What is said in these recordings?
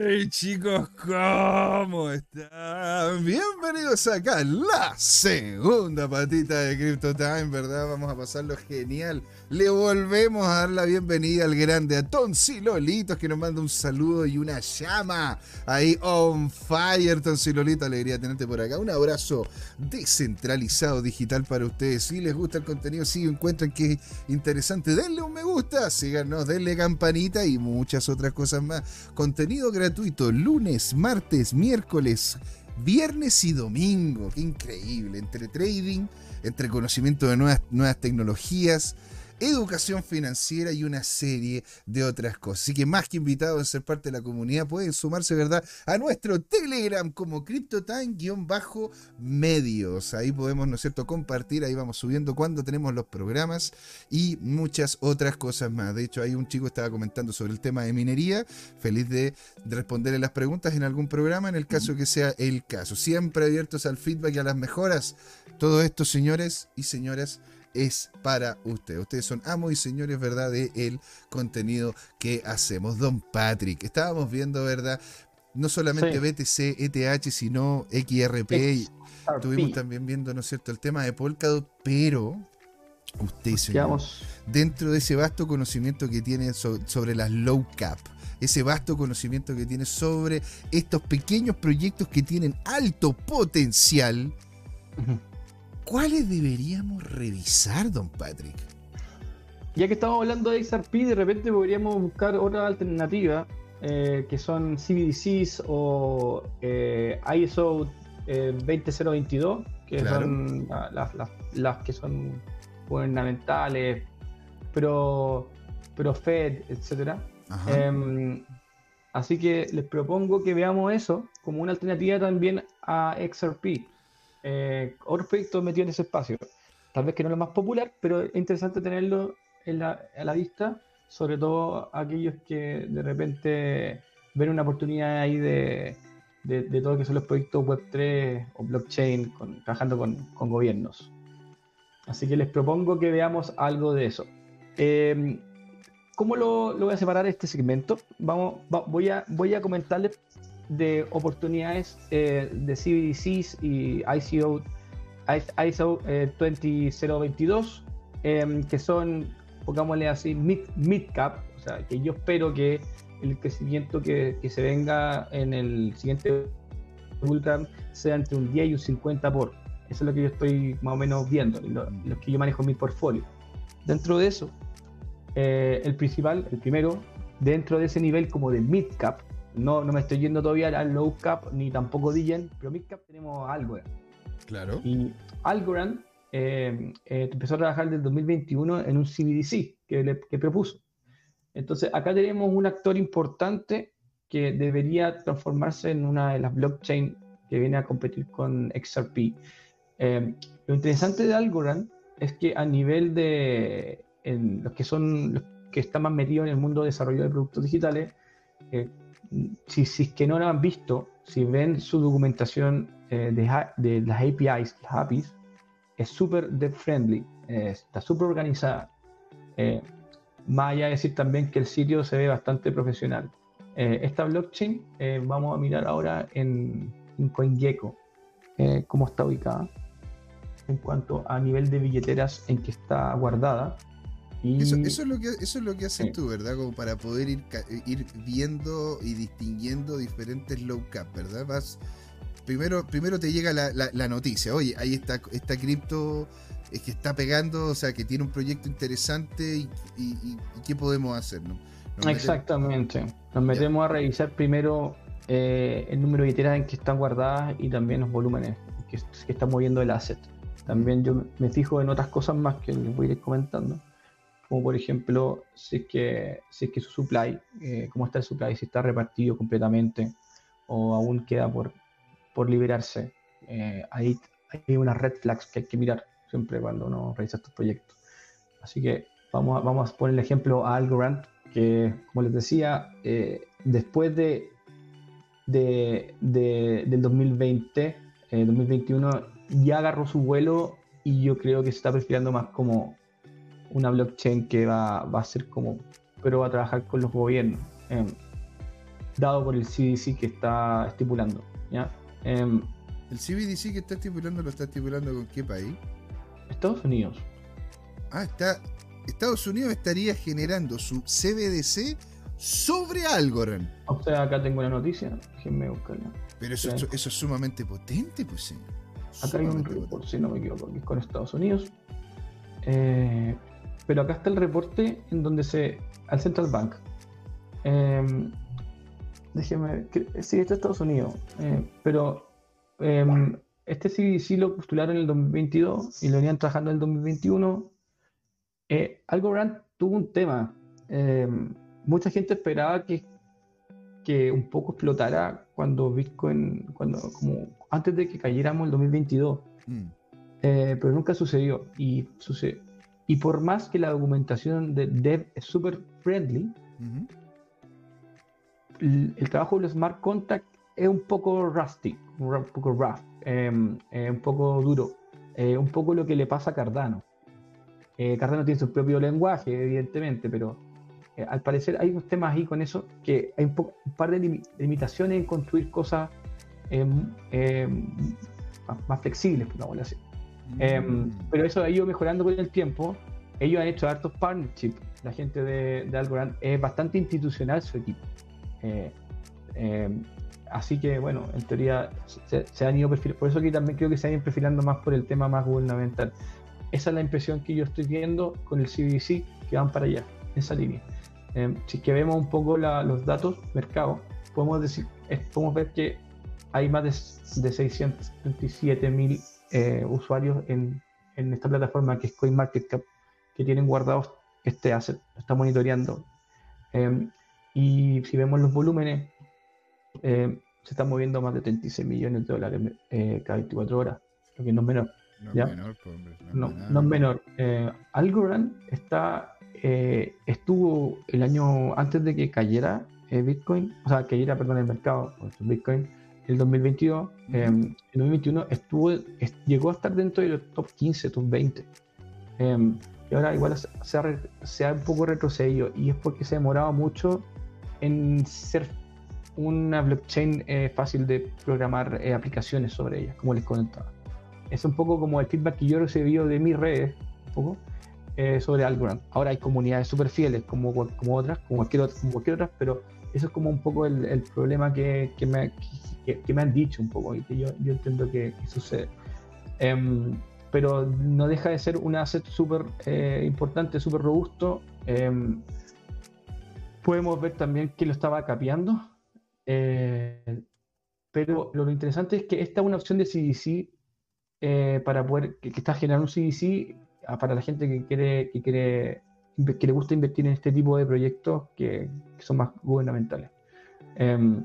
Hey chicos, ¿cómo están? Bienvenidos acá la segunda patita de Crypto Time, ¿verdad? Vamos a pasarlo genial. Le volvemos a dar la bienvenida al grande a Tonsilolitos que nos manda un saludo y una llama ahí on fire, Tonsilolito. Alegría tenerte por acá. Un abrazo descentralizado digital para ustedes. Si les gusta el contenido, si encuentran que es interesante, denle un me gusta, síganos, denle campanita y muchas otras cosas más. Contenido gratuito gratuito lunes, martes, miércoles, viernes y domingo. Qué increíble. Entre trading, entre conocimiento de nuevas, nuevas tecnologías, educación financiera y una serie de otras cosas. Así que más que invitados a ser parte de la comunidad, pueden sumarse, ¿verdad?, a nuestro Telegram como CryptoTime-medios. Ahí podemos, ¿no es cierto?, compartir, ahí vamos subiendo cuando tenemos los programas y muchas otras cosas más. De hecho, ahí un chico estaba comentando sobre el tema de minería. Feliz de responderle las preguntas en algún programa, en el caso que sea el caso. Siempre abiertos al feedback y a las mejoras. Todo esto, señores y señoras, es para ustedes. Ustedes son amos y señores, ¿verdad? De el contenido que hacemos. Don Patrick, estábamos viendo, ¿verdad? No solamente BTC, ETH, sino XRP. Estuvimos también viendo, ¿no es cierto?, el tema de Polkadot, pero usted, señor, dentro de ese vasto conocimiento que tiene sobre las low cap, ese vasto conocimiento que tiene sobre estos pequeños proyectos que tienen alto potencial, ¿cuáles deberíamos revisar, don Patrick? Ya que estamos hablando de XRP, de repente podríamos buscar otra alternativa, eh, que son CBDCs o eh, ISO 20022, eh, que son las, que son gubernamentales, pero, pero Fed, etc. Em, así que les propongo que veamos eso como una alternativa también a XRP eh, otros proyectos metidos en ese espacio. Tal vez que no es lo más popular, pero es interesante tenerlo en la, a la vista, sobre todo aquellos que de repente ven una oportunidad ahí de, de, todo lo que son los proyectos Web3 o blockchain, trabajando con, con, gobiernos. Así que les propongo que veamos algo de eso. Eh, ¿Cómo lo, lo, voy a separar este segmento? Vamos, voy, a, voy a comentarles de oportunidades eh, de CBDCs y ICO, ISO 20022, eh, em, que son, pongámosle así, mid, mid, cap, o sea, que yo espero que el crecimiento que, que se venga en el siguiente bullrun sea entre un 10 y un 50 por. Eso es lo que yo estoy más o menos viendo, lo, lo que yo manejo en mi portfolio. Dentro de eso, eh, el principal, el primero, dentro de ese nivel como de mid cap, no, no me estoy yendo todavía al low cap ni tampoco Digen, pero mid cap tenemos Algorand. Claro. Y Algorand eh, eh, empezó a trabajar desde el 2021 en un CBDC que, que propuso. Entonces, acá tenemos un actor importante que debería transformarse en una de las blockchain que viene a competir con XRP. Eh, lo interesante de Algorand es que a nivel de los que son los que están más metidos en el mundo de desarrollo de productos digitales, si, es que no lo han visto, si ven su documentación eh, de, de, las APIs, las APIs, es súper dev friendly, eh, está súper organizada. Eh, más allá de decir también que el sitio se ve bastante profesional. esta blockchain, vamos a mirar ahora en, en CoinGecko cómo está ubicada en cuanto a nivel de billeteras en que está guardada. Eso, es lo que, eso es lo que haces tú, ¿verdad? Como para poder ir, ir viendo y distinguiendo diferentes low cap, ¿verdad? Vas, primero, primero te llega la, noticia, oye, ahí está esta cripto es que está pegando, o sea, que tiene un proyecto interesante y, qué podemos hacer, ¿no? Exactamente. Nos metemos a revisar primero eh, el número de billeteras en que están guardadas y también los volúmenes que, que está moviendo el asset. También yo me fijo en otras cosas más que les voy a ir comentando como por ejemplo si es que, si que su supply, eh, cómo está el supply, si está repartido completamente o aún queda por, por liberarse. Eh, ahí hay unas red flags que hay que mirar siempre cuando uno realiza estos proyectos. Así que vamos a, vamos a poner el ejemplo a Algorand, que como les decía, eh, después de, de, del 2020, 2021, ya agarró su vuelo y yo creo que se está perfilando más como una blockchain que va, va a ser como, pero va a trabajar con los gobiernos. Em, dado por el CDC que está estipulando. ¿ya? Em, ¿El CBDC que está estipulando lo está estipulando con qué país? Estados Unidos. Ah, está. Estados Unidos estaría generando su CBDC sobre Algorand. O sea, acá tengo una noticia, déjenme buscarla. Pero eso, eso, es sumamente potente, pues sí. Acá hay un report, si no me equivoco, que es con Estados Unidos. Eh, pero acá está el reporte en donde se. al Central Bank. Eh, déjeme. Sí, está Estados Unidos. Eh, pero em, este CBDC lo postularon en el 2022 y lo venían trabajando en el 2021. Eh, Algorand tuvo un tema. Em, mucha gente esperaba que, que un poco explotara cuando Bitcoin, cuando, como antes de que cayéramos el 2022. Mm. Eh, pero nunca sucedió. Y, sucede, y por más que la documentación de Dev es súper friendly, el, trabajo de los smart contracts es un poco rusty, un poco rough, em, eh, un poco duro, eh, un poco lo que le pasa a Cardano. Eh, Cardano tiene su propio lenguaje, evidentemente, pero al parecer hay unos temas ahí con eso que hay un, par de limitaciones en construir cosas em, em, más, flexibles, por así. Mm. pero eso ha ido mejorando con el tiempo. Ellos han hecho hartos partnerships. La gente de, de Algorand es bastante institucional su equipo. Eh, eh, así que, bueno, en teoría se, han ido perfilando. Por eso que también creo que se han ido perfilando más por el tema más gubernamental. Esa es la impresión que yo estoy viendo con el CBDC, que van para allá, esa línea. Eh, si que vemos un poco los datos, mercado, podemos, decir, podemos ver que hay más de, de 637 mil usuarios en, en, esta plataforma que es CoinMarketCap, que tienen guardados este asset, está monitoreando. Y si vemos los volúmenes, eh, se están moviendo más de 36 millones de dólares eh, cada 24 horas, lo que no es menor. No es menor, pues, no, no, es menor. Eh, Algorand está, estuvo el año antes de que cayera Bitcoin, o sea, cayera, perdón, el mercado, Bitcoin, el 2022, en 2021 estuvo, llegó a estar dentro de los top 15, top 20 y ahora igual se ha, un poco retrocedido y es porque se ha demorado mucho en ser una blockchain eh, fácil de programar eh, aplicaciones sobre ella, como les comentaba. Es un poco como el feedback que yo recibí de mis redes, un poco, eh, sobre Algorand. Ahora hay comunidades súper fieles como, como otras, como cualquier, como cualquier otra, pero eso es como un poco el, problema que, que, me, que, me, han dicho un poco y que yo, yo entiendo que, sucede. Em, pero no deja de ser un asset súper importante, súper robusto. Em, podemos ver también que lo estaba capeando. Eh, pero lo interesante es que esta es una opción de CDC eh, para poder, que, está generando un CDC ah, para la gente que quiere, que quiere, que le gusta invertir en este tipo de proyectos que, son más gubernamentales. Em,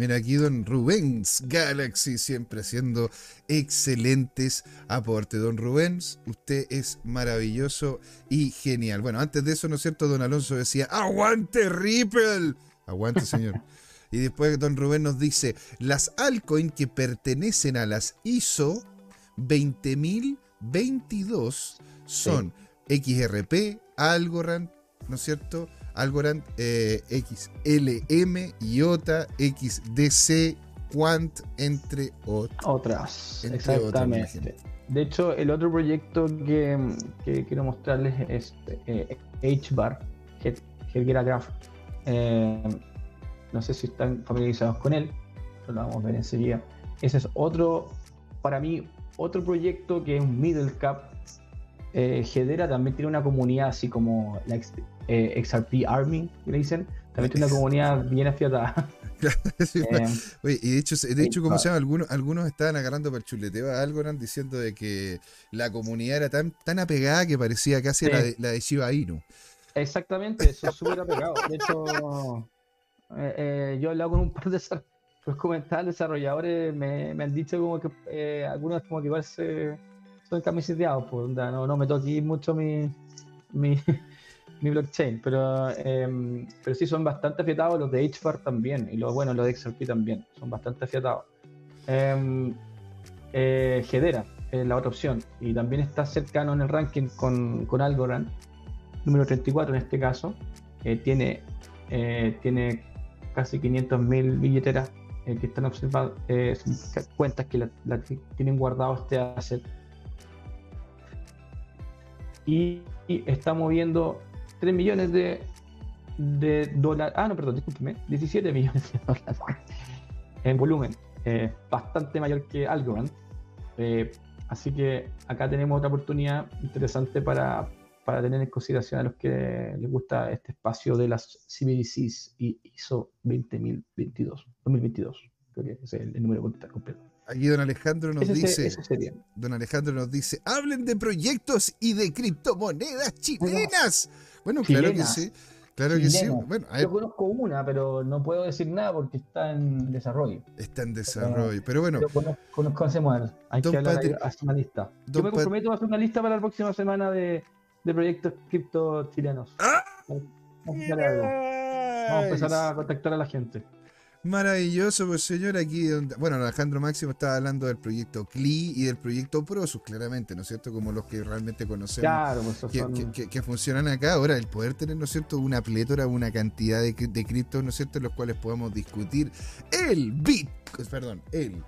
Mira aquí don Rubens Galaxy siempre haciendo excelentes aportes. Don Rubens, usted es maravilloso y genial. Bueno, antes de eso, ¿no es cierto? Don Alonso decía, aguante Ripple. Aguante, señor. y después don Rubén nos dice, las altcoins que pertenecen a las ISO 20022 son XRP, Algorand, ¿no es cierto? Algorand eh, XLM, IOTA, XDC, Quant, entre otras. Exactamente. de hecho, el otro proyecto que, quiero mostrarles es eh, HBAR, Graph. Eh, no sé si están familiarizados con él, lo vamos a ver enseguida. Ese es otro, para mí, otro proyecto que es un middle cap. Eh, Hedera también tiene una comunidad así como la eh, XRP Army, que le dicen, también tiene una comunidad bien afiatada. Eh, y de hecho, de hecho como se llama, algunos, algunos estaban agarrando para el chuleteo a Algorand diciendo de que la comunidad era tan, tan apegada que parecía casi la, de, la de Shiba Inu. Exactamente, eso es súper apegado. De hecho, eh, eh, yo he hablado con un par de pues, desarrolladores, me, me, han dicho como que algunos como que igual se, son camiseteados, pues, no, no me toque mucho mi, blockchain, pero, em, pero sí son bastante afiatados los de HBAR también, y los, bueno, los de XRP también, son bastante afiatados. Eh, eh, es la otra opción, y también está cercano en el ranking con, con Algorand, número 34 en este caso, tiene, eh, tiene casi 500.000 billeteras eh, que están observando, eh, cuentas que, la, tienen guardado este asset. Y, está moviendo 3 millones de, de dólares. Ah, no, perdón, discúlpeme, 17 millones de dólares en volumen. Eh, bastante mayor que Algorand. así que acá tenemos otra oportunidad interesante para, para tener en consideración a los que les gusta este espacio de las CBDCs y ISO 20022, 2022 que es el, número completo. Aquí don Alejandro nos dice, don Alejandro nos dice, hablen de proyectos y de criptomonedas chilenas. Bueno, claro que sí. Claro que sí. Bueno, Yo conozco una, pero no puedo decir nada porque está en desarrollo. Está en desarrollo. Pero bueno. conocemos Hay que hablar, hacer una lista. Yo me comprometo a hacer una lista para la próxima semana de, de proyectos cripto chilenos. ¡Ah! Vamos a empezar a contactar a la gente. Maravilloso, pues señor, aquí donde, bueno, Alejandro Máximo estaba hablando del proyecto CLI y del proyecto Prosus, claramente, ¿no es cierto? Como los que realmente conocemos claro, pues que, funcionan acá. Ahora, el poder tener, ¿no es cierto?, una plétora, una cantidad de, de criptos, ¿no es cierto?, en los cuales podamos discutir el bit, perdón, el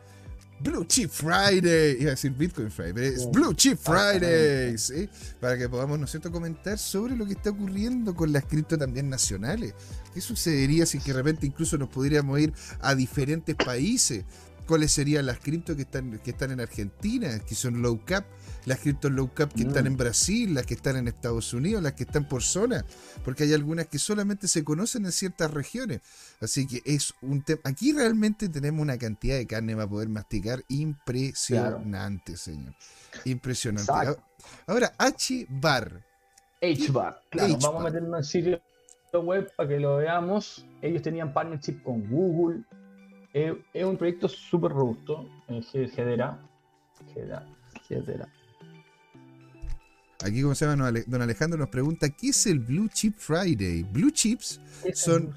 Blue Chip Friday, iba a decir Bitcoin Friday, pero es Blue Chip Friday, ¿sí? para que podamos, ¿no es cierto?, comentar sobre lo que está ocurriendo con las cripto también nacionales. ¿Qué sucedería si que de repente incluso nos pudiéramos ir a diferentes países? ¿Cuáles serían las cripto que están, que están en Argentina, que son low cap? las criptos low cap que están mm. en Brasil, las que están en Estados Unidos, las que están por zona, porque hay algunas que solamente se conocen en ciertas regiones. Así que es un tema. Aquí realmente tenemos una cantidad de carne para poder masticar impresionante, señor. Impresionante. Ahora, H-Bar. H-Bar, claro, vamos a meternos en sitio web para que lo veamos. Ellos tenían partnership con Google. Es un proyecto súper robusto, en Gedera. Gedera. Gedera. Aquí, como se llama, don Alejandro nos pregunta, ¿qué es el Blue Chip Friday? Blue Chips son,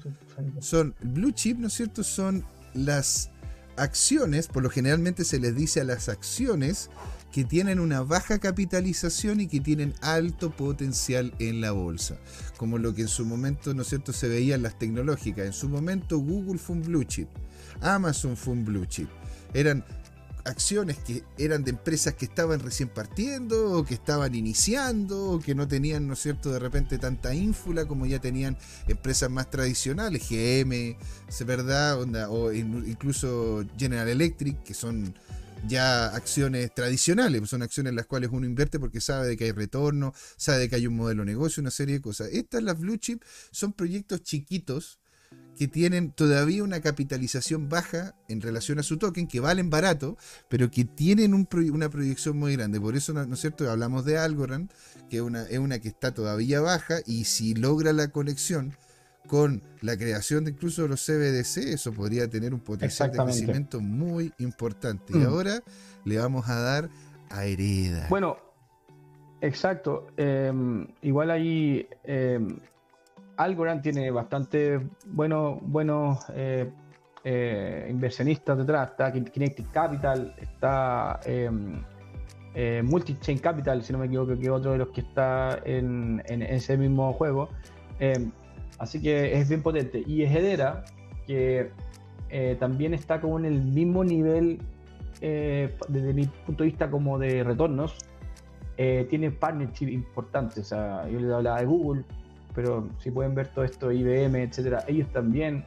son, Blue Chip, ¿no es cierto? Son las acciones, por lo generalmente se les dice a las acciones que tienen una baja capitalización y que tienen alto potencial en la bolsa, como lo que en su momento, ¿no es cierto?, se veía en las tecnológicas. En su momento Google fue un blue chip, Amazon fue un blue chip. Eran acciones que eran de empresas que estaban recién partiendo, o que estaban iniciando, o que no tenían, ¿no es cierto?, de repente tanta ínfula como ya tenían empresas más tradicionales, GM, ¿verdad? o incluso General Electric, que son ya acciones tradicionales, son acciones en las cuales uno invierte porque sabe de que hay retorno, sabe de que hay un modelo de negocio, una serie de cosas. Estas, las blue chip, son proyectos chiquitos que tienen todavía una capitalización baja en relación a su token, que valen barato, pero que tienen una proyección muy grande. Por eso, ¿no es cierto? Hablamos de Algorand, que es una, es una que está todavía baja, y si logra la conexión con la creación de incluso los CBDC, eso podría tener un potencial de crecimiento muy importante. Y mm. ahora le vamos a dar a Hereda. Bueno, exacto. Em, igual ahí em, Algorand tiene bastante buenos eh, eh, inversionistas detrás. Está Kinetic Capital, está em, eh, Multichain Capital, si no me equivoco, que es otro de los que está en, ese mismo juego. Em, así que es bien potente. Y Hedera, que también está como en el mismo nivel, desde mi punto de vista, como de retornos. tiene partnership importantes. O sea, yo les hablaba de Google, pero si pueden ver todo esto, IBM, etcétera, ellos también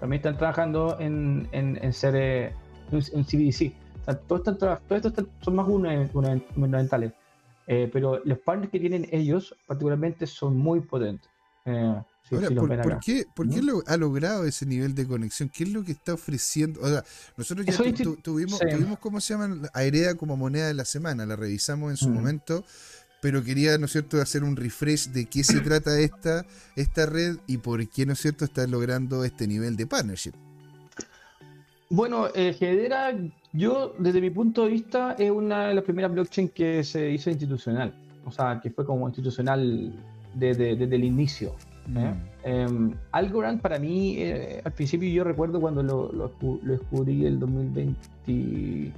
también están trabajando en, en, ser eh, un, CBDC. O sea, todos estos son más fundamentales, eh, pero los partners que tienen ellos particularmente son muy potentes. Eh, Ahora, por, qué, por qué lo, ha logrado ese nivel de conexión? ¿Qué es lo que está ofreciendo? O sea, nosotros ya tuvimos, tuvimos, ¿cómo se llama? A como moneda de la semana, la revisamos en su momento pero quería, ¿no es cierto?, hacer un refresh de qué se trata esta, esta red y por qué, ¿no es cierto?, está logrando este nivel de partnership. Bueno, eh, Hedera, yo desde mi punto de vista es una de las primeras blockchains que se hizo institucional, o sea, que fue como institucional desde, el inicio. ¿eh? Mm. Em, Algorand para mí, eh, al principio yo recuerdo cuando lo, lo, descubrí el 2020,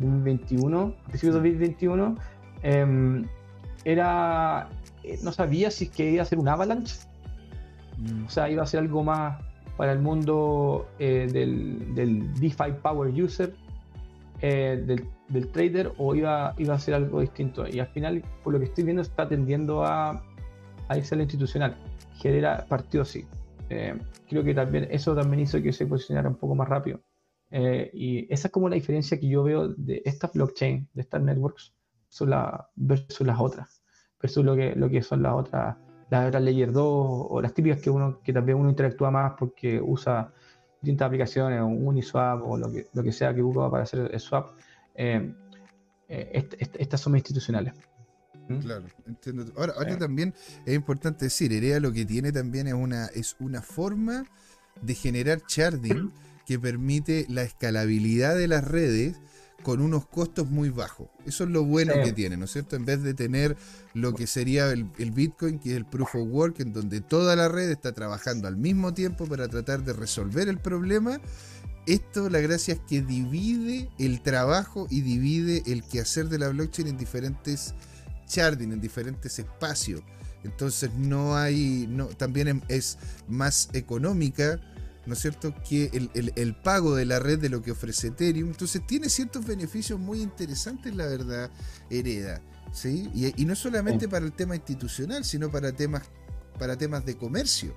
2021, al principio de 2021, era. Eh, no sabía si es que iba a ser un avalanche. Mm. O sea, iba a ser algo más para el mundo eh, del, del, DeFi Power User, eh, del, trader, o iba, iba a ser algo distinto. Y al final, por lo que estoy viendo, está tendiendo a, a irse a lo institucional. Genera partido así. Eh, creo que también eso también hizo que se posicionara un poco más rápido. y esa es como la diferencia que yo veo de esta blockchain, de estas networks, versus las otras, versus lo que, lo que son las otras las otras Layer 2 o las típicas que uno que también uno interactúa más porque usa distintas aplicaciones, un Uniswap o lo que, lo que sea que ocupa para hacer el swap, eh, eh, estas son institucionales. ¿Mm? Claro, entiendo. Ahora, ahora también es importante decir, Erea lo que tiene también es una, es una forma de generar sharding que permite la escalabilidad de las redes con unos costos muy bajos. Eso es lo bueno que tiene, ¿no es cierto? En vez de tener lo que sería el, Bitcoin, que es el Proof of Work, en donde toda la red está trabajando al mismo tiempo para tratar de resolver el problema. Esto, la gracia es que divide el trabajo y divide el quehacer de la blockchain en diferentes sharding, en diferentes espacios. Entonces no hay, no, también es más económica ¿no es cierto?, que el, pago de la red de lo que ofrece Ethereum. Entonces tiene ciertos beneficios muy interesantes, la verdad, Hereda. ¿sí? Y, no solamente para el tema institucional, sino para temas, para temas de comercio.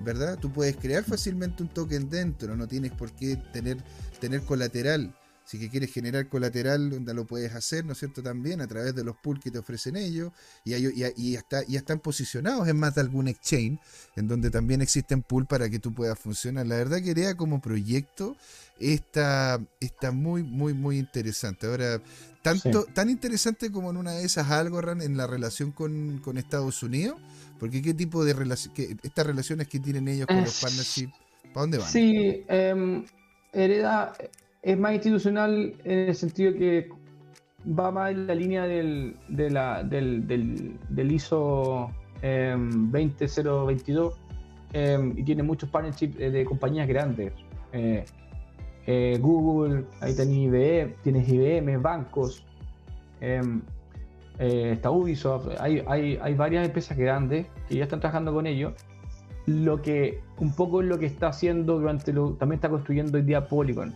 ¿Verdad? Tú puedes crear fácilmente un token dentro, no tienes por qué tener, tener colateral. Si que quieres generar colateral, donde lo puedes hacer, ¿no es cierto? También a través de los pools que te ofrecen ellos. Y, y, está, y están posicionados en más de algún exchange, en donde también existen pools para que tú puedas funcionar. La verdad que idea como proyecto está, está muy, muy, muy interesante. Ahora, tanto, tan interesante como en una de esas Algorand en la relación con, Estados Unidos, porque qué tipo de relación, estas relaciones que tienen ellos con los partnerships, ¿para dónde van? Sí, eh, hereda es más institucional en el sentido que va más en la línea del, del, ISO 20022 em, em, y tiene muchos partnerships eh, de compañías grandes. Eh, eh, Google, ahí tenés IBM, tienes IBM, bancos, em, está Ubisoft, hay, hay, varias empresas grandes que ya están trabajando con ellos. Lo que un poco es lo que está haciendo durante lo, también está construyendo hoy día Polygon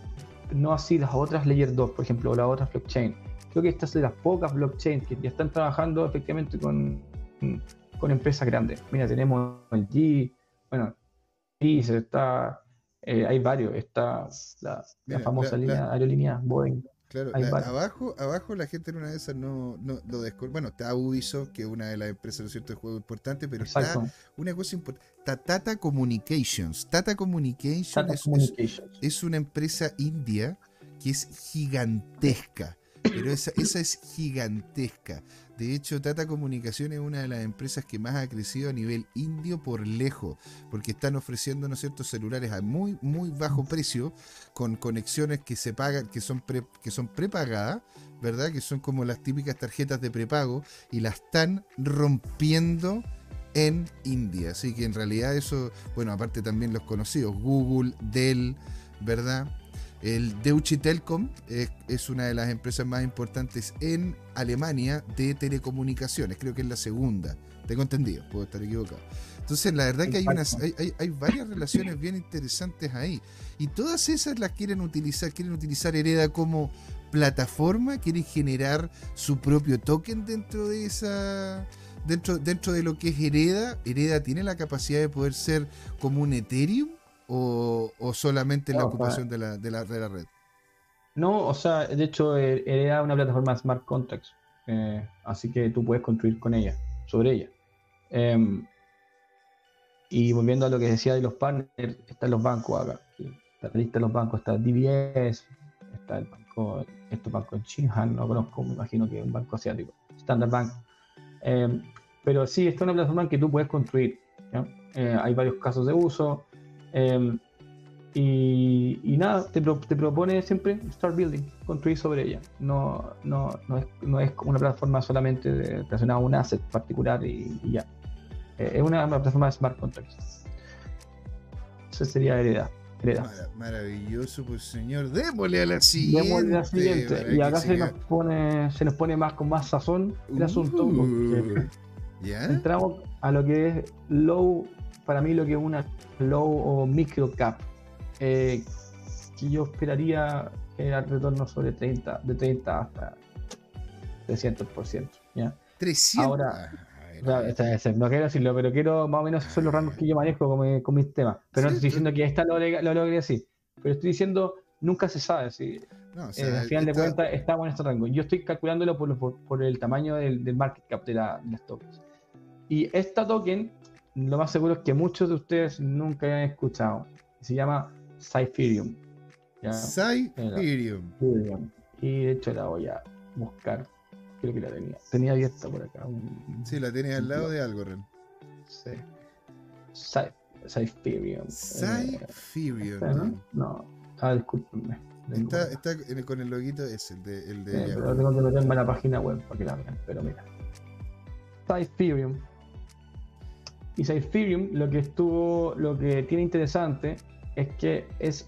no así las otras Layer 2, por ejemplo, o las otras blockchain. Creo que estas son las pocas blockchains que ya están trabajando efectivamente con, con empresas grandes. Mira, tenemos el G, bueno, está, eh, hay varios, está la, famosa línea aerolínea Boeing. Claro, abajo, abajo la gente en una de esas no, no lo descubre. Bueno, está Ubisoft, que es una de las empresas ¿no cierto? de juego importante, pero está una cosa importante. Está Tata Communications. Tata Communications, es, una empresa india que es gigantesca. Pero esa, esa es gigantesca. De hecho, Tata Comunicaciones es una de las empresas que más ha crecido a nivel indio por lejos, porque están ofreciendo, ¿no ciertos celulares a muy, muy bajo precio, con conexiones que se pagan, que son, que son prepagadas, ¿verdad? Que son como las típicas tarjetas de prepago, y las están rompiendo en India. Así que en realidad eso, bueno, aparte también los conocidos, Google, Dell, ¿verdad? El Deutsche Telekom es, una de las empresas más importantes en Alemania de telecomunicaciones, creo que es la segunda, tengo entendido, puedo estar equivocado. Entonces, la verdad que hay, unas, hay, varias relaciones bien interesantes ahí. Y todas esas las quieren utilizar, quieren utilizar Hereda como plataforma, quieren generar su propio token dentro de esa... Dentro, dentro de lo que es Hereda, Hereda tiene la capacidad de poder ser como un Ethereum o, solamente la ocupación de la, de, la, red? No, o sea, de hecho, eh, era una plataforma de smart contracts, eh, así que tú puedes construir con ella, sobre ella. Em, y volviendo a lo que decía de los partners, están los bancos acá. Está la lista de los bancos, está DBS, está el banco, estos bancos en China, no conozco, me imagino que es un banco asiático, Standard Bank. Em, pero sí, esta es una plataforma que tú puedes construir. Eh, hay varios casos de uso. Em, y, nada, te, te, propone siempre start building, construir sobre ella. No, no, no, es, no es una plataforma solamente relacionada a un asset particular y, ya. Eh, es una, plataforma de smart contracts. Eso sería heredad. maravilloso, pues señor. Démosle a la siguiente. la siguiente. Y acá se nos, pone, se nos pone más con más sazón el asunto. Uh, entramos a lo que es low para mí lo que es una low o micro cap, eh, que yo esperaría generar retorno sobre 30, de 30 hasta 300%. ¿ya? 300. Ahora, no quiero decirlo, pero quiero más o menos son los rangos que yo manejo con, con mis temas. Pero no estoy diciendo que esta lo, lo logre así. Pero estoy diciendo, nunca se sabe. Si, no, eh, al final de cuentas, estamos en este rango. Yo estoy calculándolo por, por, el tamaño del, del, market cap de, la, de las tokens. Y esta token, lo más seguro es que muchos de ustedes nunca hayan escuchado. Se llama Cypherium. Cypherium. Y de hecho la voy a buscar. Creo que la tenía. Tenía abierta por acá. Sí, la tenía al lado de algo, Ren. Sí. Cypherium. Cypherium, ¿no? No. Ah, discúlpenme. Está, está con el loguito ese, el de. El de sí, pero tengo que meterme en la página web para que la vean. Pero mira. Cypherium. Y Cypherium lo que estuvo, lo que tiene interesante es que es,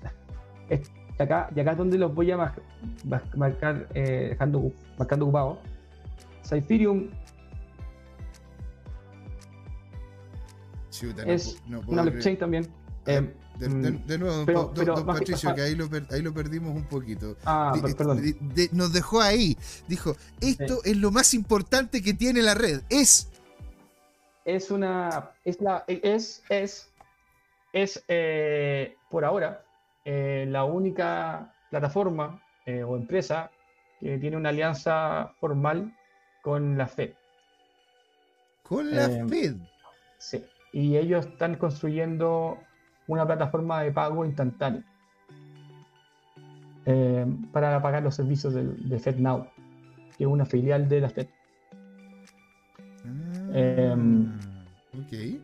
es acá, y acá es donde los voy a marcar, eh, dejando, marcando ocupados. Cypherium es una blockchain también. Eh, de, nuevo, don, Patricio, que ahí lo, ahí lo, perdimos un poquito. Ah, perdón. nos dejó ahí. Dijo, esto es lo más importante que tiene la red. Es... Es una... Es la... Es... Es... Es... Eh, por ahora eh, la única plataforma eh, o empresa que tiene una alianza formal con la Fed. ¿Con la Fed? Sí. Y ellos están construyendo una plataforma de pago instantáneo para pagar los servicios de, FedNow, que es una filial de la Fed. Em, ok.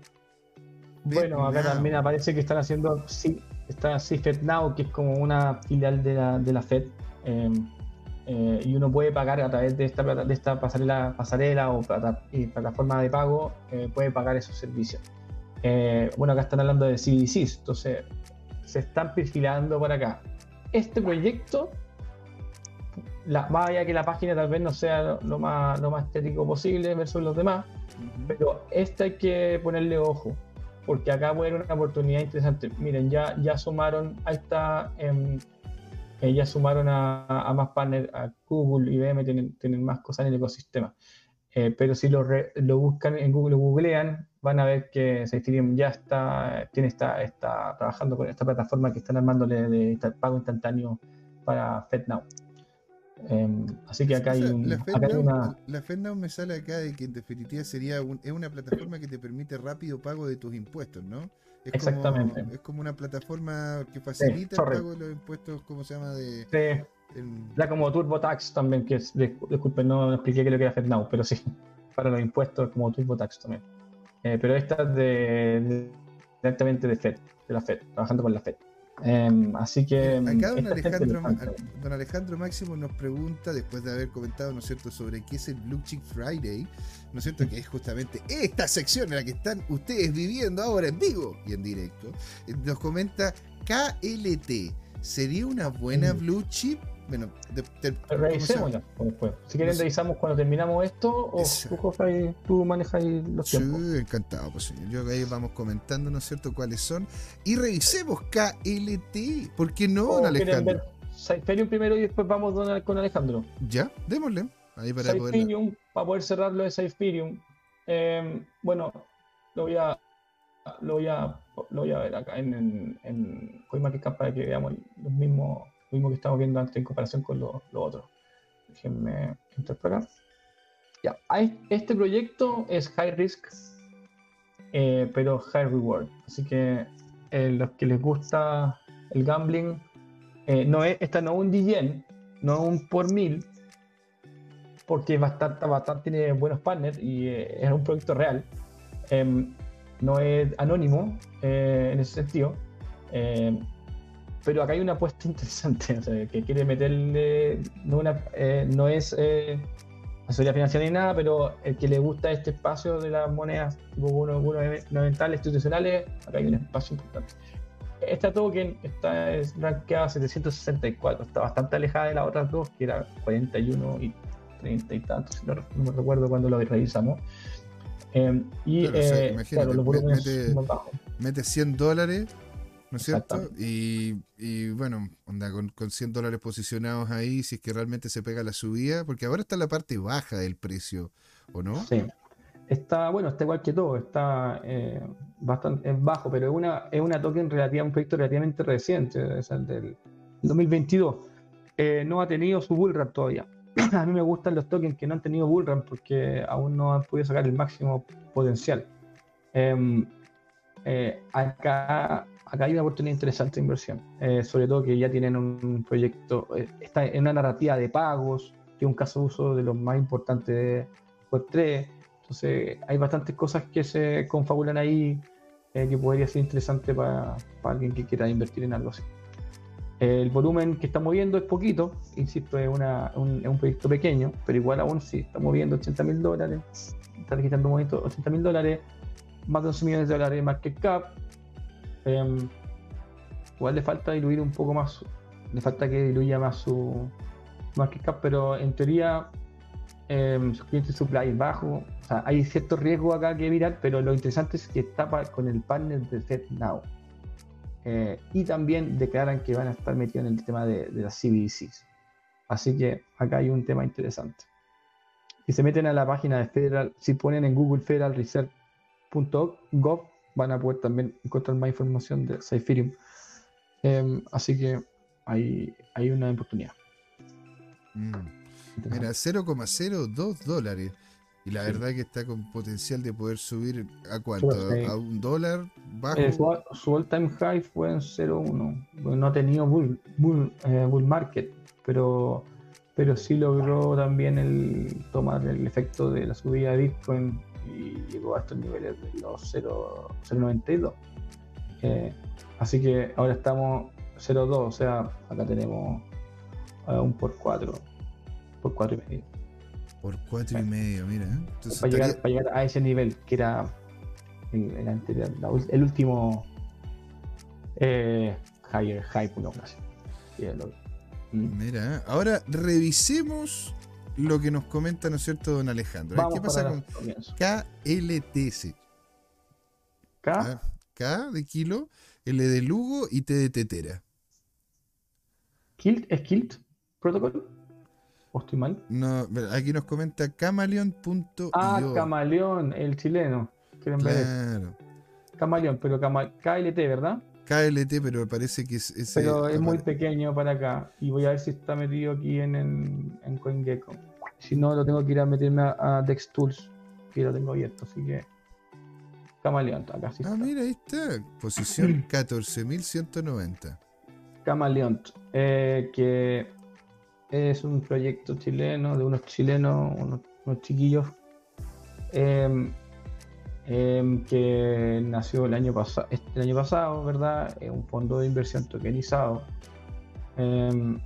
Bueno, acá también aparece que están haciendo, sí, está así FedNow, que es como una filial de la, de la Fed. Em, eh, y uno puede pagar a través de esta, de esta pasarela, pasarela o plataforma de pago, eh, puede pagar esos servicios. Eh, bueno, acá están hablando de CDCs, entonces se están perfilando por acá. Este proyecto, la, más allá que la página tal vez no sea lo, más, lo más estético posible versus los demás, pero este hay que ponerle ojo, porque acá puede haber una oportunidad interesante. Miren, ya, ya sumaron, ahí está, em, eh, ya sumaron a, más partners, a Google, IBM tienen, tienen más cosas en el ecosistema. Eh, pero si lo, lo, buscan en Google, lo googlean, van a ver que Ethereum ya está, tiene está, está trabajando con esta plataforma que están armándole de, pago instantáneo para FedNow. Em, así que acá hay, un, la una... La FedNow me sale acá de que en definitiva sería es una plataforma que te permite rápido pago de tus impuestos, ¿no? Es Exactamente. Como, es como una plataforma que facilita el pago de los impuestos, ¿cómo se llama? De, sí. Ya como TurboTax también, que es, disculpen, no expliqué que lo que era FedNow, pero sí, para los impuestos como TurboTax también. Eh, pero esta es de, directamente de Fed, de la Fed, trabajando con la Fed. Em, así que. Acá don Alejandro, don Alejandro Máximo nos pregunta, después de haber comentado, ¿no es cierto?, sobre qué es el Blue Chip Friday, ¿no es cierto?, que es justamente esta sección en la que están ustedes viviendo ahora en vivo y en directo. Nos comenta KLT. ¿Sería una buena. Blue Chip? Bueno, revisémosla después. Si quieren, revisamos cuando terminamos esto o tú, tú manejas los tiempos. Sí, encantado, pues señor. Yo ahí vamos comentando, ¿no es cierto?, cuáles son. Y revisemos KLT. ¿Por qué no, don Alejandro? Cypherium primero y después vamos con Alejandro. Ya, démosle. Ahí para poder... para poder cerrar lo de Cypherium. Eh, bueno, lo voy a lo voy a lo voy a ver acá en, en, en para que veamos los mismos mismo que estamos viendo antes en comparación con lo, otro. Déjenme entrar Ya, este proyecto es high risk, eh, pero high reward. Así que eh, los que les gusta el gambling, eh, no es, esta no es un DGen, no es un por mil, porque bastante, bastante tiene buenos partners y es un proyecto real. Em, no es anónimo en ese sentido. Pero acá hay una apuesta interesante, o sea, que quiere meterle, no, una, eh, no es eh, asesoría financiera ni nada, pero el que le gusta este espacio de las monedas tipo gubernamentales, institucionales, acá hay un espacio importante. Esta token está es rankeada 764, está bastante alejada de las otras dos, que era 41 y 30 y tantos, no, me recuerdo cuando lo revisamos. Eh, y Claro, o sea, eh, claro, los volúmenes mete-. Mete 100 dólares, ¿no es cierto? Y, y bueno, onda, con, con 100 dólares posicionados ahí, si es que realmente se pega la subida, porque ahora está la parte baja del precio, ¿o no? Sí. Está, bueno, está igual que todo, está eh, bastante es bajo, pero es una, es una token relativa, un proyecto relativamente reciente, es el del 2022. Eh, no ha tenido su bullrun todavía. A mí me gustan los tokens que no han tenido bullrun porque aún no han podido sacar el máximo potencial. Em, eh, acá, acá hay una oportunidad interesante de inversión, eh, sobre todo que ya tienen un proyecto, eh, está en una narrativa de pagos, que es un caso de uso de los más importantes de Web3. Entonces, hay bastantes cosas que se confabulan ahí eh, que podría ser interesante para, para alguien que quiera invertir en algo así. El volumen que está moviendo es poquito, insisto, es, una- un, es un proyecto pequeño, pero igual aún sí, está moviendo 80 mil dólares, está registrando movimiento 80 mil dólares, más de 11 millones de dólares de market cap. Em, igual le falta diluir un poco más, le falta que diluya más su market cap, pero en teoría em, su cliente supply bajo. O sea, hay cierto riesgo acá que mirar, pero lo interesante es que está con el partner de FedNow. Eh, y también declaran que van a estar metidos en el tema de, de las CBDCs. Así que acá hay un tema interesante. Si se meten a la página de Federal, si ponen en Google federalreserve.gov, van a poder también encontrar más información de Ethereum. Em, así que hay, hay una oportunidad. Mm. Mira, 0,02 dólares. Y la verdad que está con potencial de poder subir a cuánto? Sí. A, un dólar bajo. Eh, su, su all-time high fue en 0.1. Bueno, No ha tenido bull, bull, eh, bull market, pero, pero sí logró también el tomar el efecto de la subida de Bitcoin y llegó a estos niveles de los 0 0.92. Eh, así que ahora estamos 0.2, o sea, acá tenemos eh, un por 4, por 4 y medio. Por cuatro y medio, mira. ¿eh? Entonces Para llegar, estaría- para llegar a ese nivel que era el, el anterior, la el último eh, higher high, es lo- Mm. Mira, ahora revisemos lo que nos comenta, ¿no es cierto, don Alejandro? Vamos ¿Qué pasa con. KLTS? Acá, Ah, K de kilo, L de Lugo y T de Tetera. Kilt, ¿es Kilt Protocol? ¿O estoy mal? No, aquí nos comenta camaleon.io. Ah, Camaleón, el chileno. Quieren ver eso. Claro. Camaleón, pero KLT, ¿verdad? KLT, pero parece que es ese. Pero es muy pequeño para acá. Y voy a ver si está metido aquí en, en, en CoinGecko. Si no, lo tengo que ir a meterme a, a DexTools, que lo tengo abierto. Así que. Camaleón, acá sí Ah, está. mira, ahí está. Posición 14.190. Camaleón, eh, que es un proyecto chileno, de unos chilenos, unos, unos chiquillos, em, em, que nació el año, pasado el año pasado, ¿verdad? Es un fondo de inversión tokenizado. em,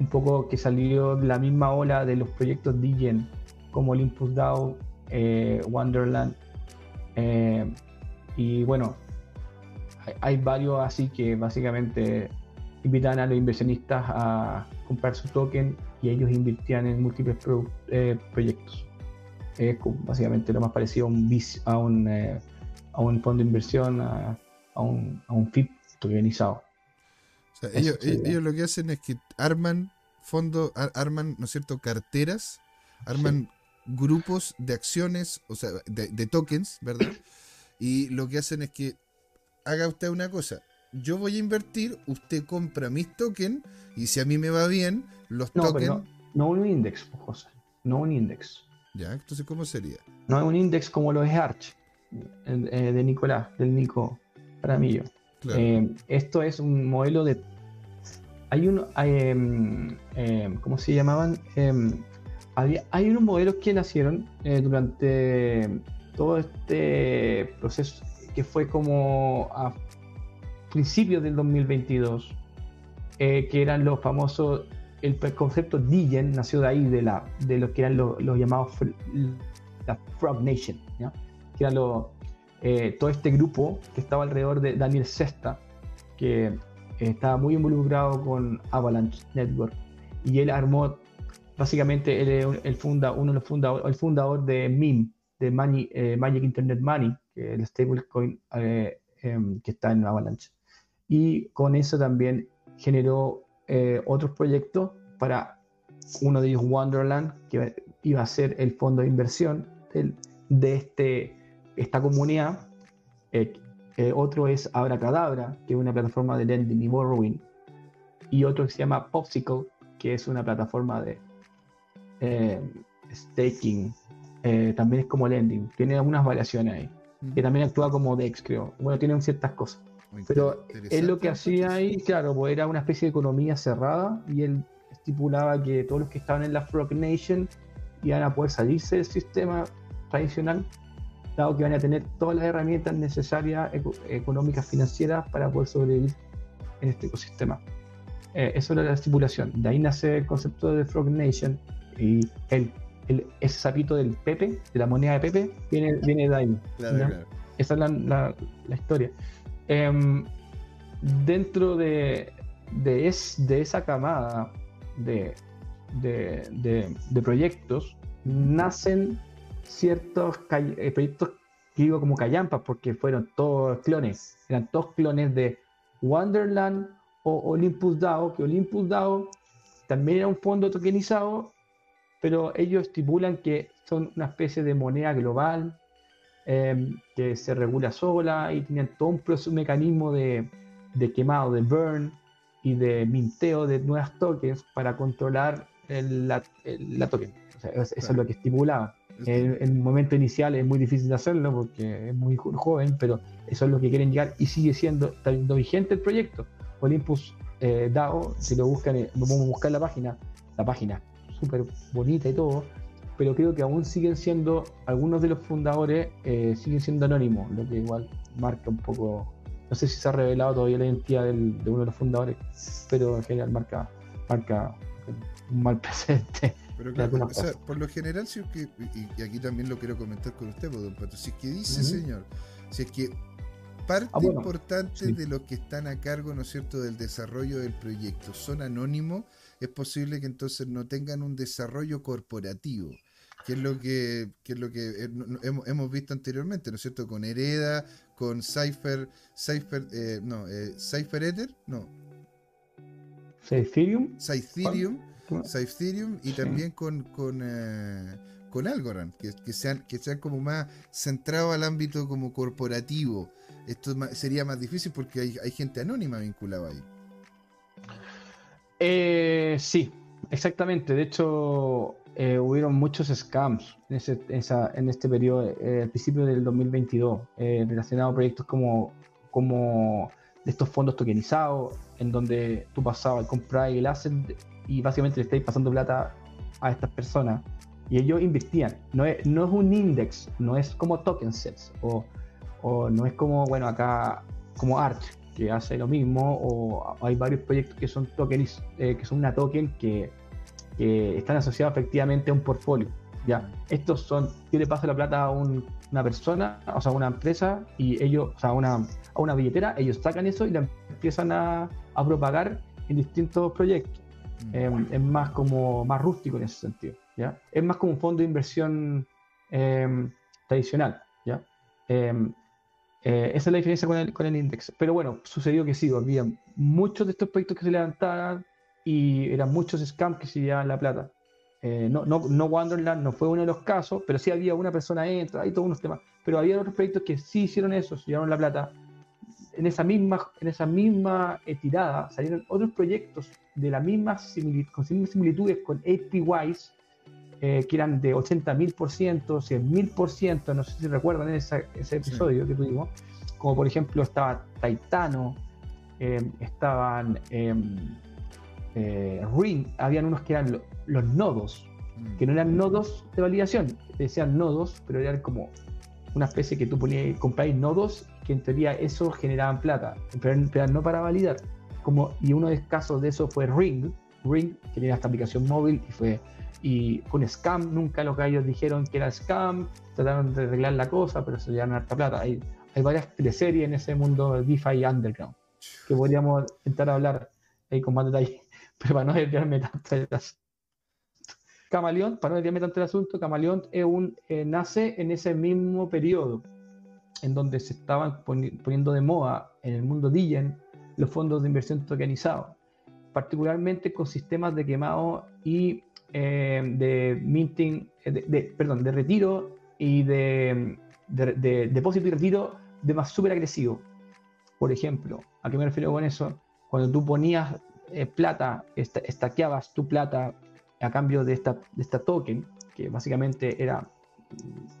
un poco que salió de la misma ola de los proyectos DGen, como Olympus DAO, eh, Wonderland. em, y bueno, hay, varios así que básicamente invitan a los inversionistas a comprar su token y ellos invirtían en múltiples eh, proyectos. Es como básicamente lo más parecido a un, a un, eh, a un fondo de inversión, a, a un, a un FIP tokenizado. O sea, Eso ellos, ellos lo que hacen es que arman fondos, ar- arman, ¿no es cierto?, carteras, arman grupos de acciones, o sea, de, de tokens, ¿verdad? Y lo que hacen es que haga usted una cosa. Yo voy a invertir, usted compra mis tokens y si a mí me va bien, los No, tokens... no un index, pues, José. No un index. Ya, entonces, ¿cómo sería? No es un index como lo es Arch, eh, de Nicolás, del Nico Paramillo. Claro. Eh, esto es un modelo de. Hay un. em, em, ¿Cómo se llamaban? Em, había, hay unos modelos que nacieron eh, durante todo este proceso que fue como a principios del 2022, eh, que eran los famosos. El concepto Digen nació de ahí, de, la, de lo que eran los, los llamados la Frog Nation, ¿ya? que eran los, eh, todo este grupo que estaba alrededor de Daniel Sesta, que eh, estaba muy involucrado con Avalanche Network, y él armó, básicamente, él el funda, uno de los fundadores, el fundador de MIM, de Money, eh, Magic Internet Money, que es el stablecoin eh, em, que está en Avalanche. Y con eso también generó otros proyectos para uno de ellos Wonderland, que iba a ser el fondo de inversión de este, esta comunidad. otro es Abracadabra, que es una plataforma de lending y borrowing. Y otro que se llama Popsicle, que es una plataforma de staking eh, también es como lending, tiene algunas variaciones ahí, que también actúa como DEX, creo. Bueno, tienen ciertas cosas. Pero él lo que hacía ahí, claro, pues era una especie de economía cerrada y él estipulaba que todos los que estaban en la Frog Nation iban a poder salirse del sistema tradicional, dado que van a tener todas las herramientas necesarias económicas, financieras para poder sobrevivir en este ecosistema. Eh, eso era la estipulación. De ahí nace el concepto de Frog Nation y él ese sapito del Pepe, de la moneda de Pepe, viene, viene de ahí. Esa es la, historia. Em, dentro de, de, esa camada de, de, proyectos, nacen ciertos eh, proyectos que digo como callampas, porque fueron todos clones, eran todos clones de Wonderland o Olympus DAO, que Olympus DAO también era un fondo tokenizado pero ellos estipulan que son una especie de moneda global em, que se regula sola y tienen todo un, mecanismo de, quemado, de burn y de minteo de nuevas tokens para controlar la, token. eso, es lo que estipulaban. En, el momento inicial es muy difícil de hacerlo porque es muy joven, pero eso es lo que quieren llegar y sigue siendo, vigente el proyecto. Olympus eh, DAO, si lo buscan, eh, vamos a buscar la página, la página súper bonita y todo, pero creo que aún siguen siendo, algunos de los fundadores eh, siguen siendo anónimos, lo que igual marca un poco, no sé si se ha revelado todavía la identidad de uno de los fundadores, pero en general marca, marca un mal presente. Pero por lo general, si es que, y, aquí también lo quiero comentar con usted, pues, don Pato, si es que dice, señor, si es que parte ah, importante de los que están a cargo, ¿no es cierto?, del desarrollo del proyecto son anónimos, es posible que entonces no tengan un desarrollo corporativo, que es lo que, es lo que eh, hemos, visto anteriormente, ¿no es cierto? Con Hereda, con Cypher, Cypher, eh, no, eh, Cypher Ether, no. Cytherium. Cytherium, Cytherium y también con, con, con Algorand, que, sean, que sean como más centrados al ámbito como corporativo. Esto sería más difícil porque hay, hay gente anónima vinculada ahí. Eh, sí, exactamente. De hecho, eh, hubieron muchos scams en, este periodo, eh, al principio del 2022, eh, relacionados a proyectos como, como de estos fondos tokenizados, en donde tú pasabas, comprabas el asset y básicamente le estáis pasando plata a estas personas. Y ellos invertían. No es, no es un index, no es como token sets, o, o no es como, bueno, acá, como Arch, que hace lo mismo, o hay varios proyectos que son tokens, eh, que son una token que, están asociados efectivamente a un portfolio. Ya, estos son, yo le paso la plata a una persona, o sea, a una empresa, y ellos, o sea, a una, a una billetera, ellos sacan eso y la empiezan a, propagar en distintos proyectos. Em, es más como más rústico en ese sentido. ¿ya? Es más como un fondo de inversión em, tradicional. ¿ya? Em, eh, esa es la diferencia con el, con el index. Pero bueno, sucedió que sí, había muchos de estos proyectos que se levantaban y eran muchos scams que se llevaban la plata. Eh, no, no, no Wonderland no fue uno de los casos, pero sí había una persona dentro, hay todos unos temas. Pero había otros proyectos que sí hicieron eso, se llevaron la plata. En esa misma, en esa misma eh, tirada salieron otros proyectos de la misma con similitudes con APYs eh, que eran de 80.000%, 100.000%, no sé si recuerdan ese, ese episodio que tuvimos, como por ejemplo estaba Taitano, eh, estaban em, eh, Ring, habían unos que eran los nodos, mm. que no eran nodos de validación, decían nodos, pero eran como una especie que tú ponías, compráis nodos, que en teoría eso generaban plata, pero, no para validar. Como, y uno de los casos de eso fue Ring, Ring, que tenía esta aplicación móvil y fue y un scam, nunca los gallos dijeron que era scam, trataron de arreglar la cosa, pero se llevaron harta plata. Hay, hay varias teleseries en ese mundo DeFi Underground que podríamos intentar hablar ahí con más detalle, pero para no desviarme tanto Camaleón, para no meterme tanto el asunto, Camaleón es eh, nace en ese mismo periodo en donde se estaban poniendo de moda en el mundo DIGEN los fondos de inversión tokenizados, particularmente con sistemas de quemado y eh, de minting, eh, de, perdón, de retiro y de, de, depósito y retiro de más súper agresivo. Por ejemplo, ¿a qué me refiero con eso? Cuando tú ponías eh, plata, estaqueabas tu plata a cambio de esta, de esta token, que básicamente era,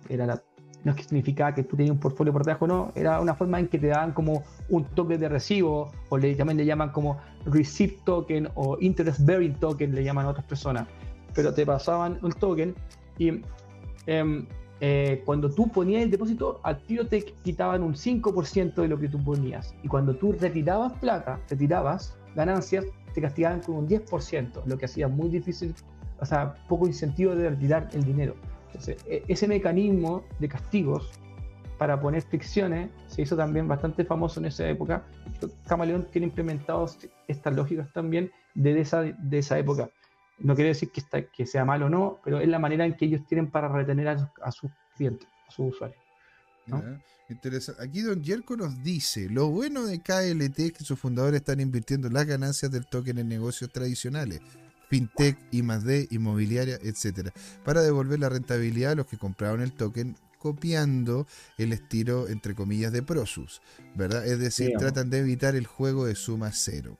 era no es que significaba que tú tenías un portfolio por debajo, no, era una forma en que te daban como un token de recibo, o le, también le llaman como receipt token o interest bearing token, le llaman a otras personas, pero te pasaban un token y em, eh, cuando tú ponías el depósito, al tiro te quitaban un 5% de lo que tú ponías, y cuando tú retirabas plata, retirabas ganancias, te castigaban con un 10%, lo que hacía muy difícil, o sea, poco incentivo de retirar el dinero. E, ese mecanismo de castigos para poner fricciones se hizo también bastante famoso en esa época. Camaleón tiene implementados estas lógicas también de esa, de esa época. No quiere decir que, sea malo o no, pero es la manera en que ellos tienen para retener a, sus clientes, a sus usuarios. Aquí Don Yerko nos dice, lo bueno de KLT es que sus fundadores están invirtiendo las ganancias del token en negocios tradicionales, fintech, I+D, inmobiliaria, etcétera, para devolver la rentabilidad a los que compraron el token copiando el estilo, entre comillas, de Prosus, ¿verdad? Es decir, tratan de evitar el juego de suma cero.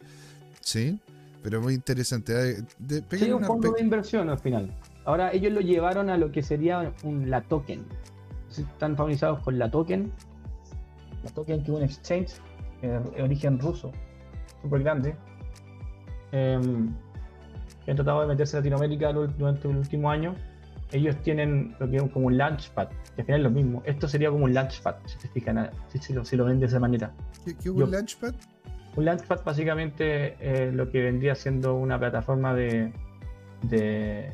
¿Sí? Pero muy interesante. De, sí, un fondo de inversión al final. Ahora ellos lo llevaron a lo que sería un, la token. Están familiarizados con la token. La token que es un exchange de origen ruso, súper grande. Eh, que han tratado de meterse a Latinoamérica durante el último año, ellos tienen lo que es como un launchpad, que al final es lo mismo. Esto sería como un launchpad, si te fijan, si, lo, si lo ven de esa manera. ¿Qué, es un launchpad? Un launchpad básicamente es lo que vendría siendo una plataforma de, de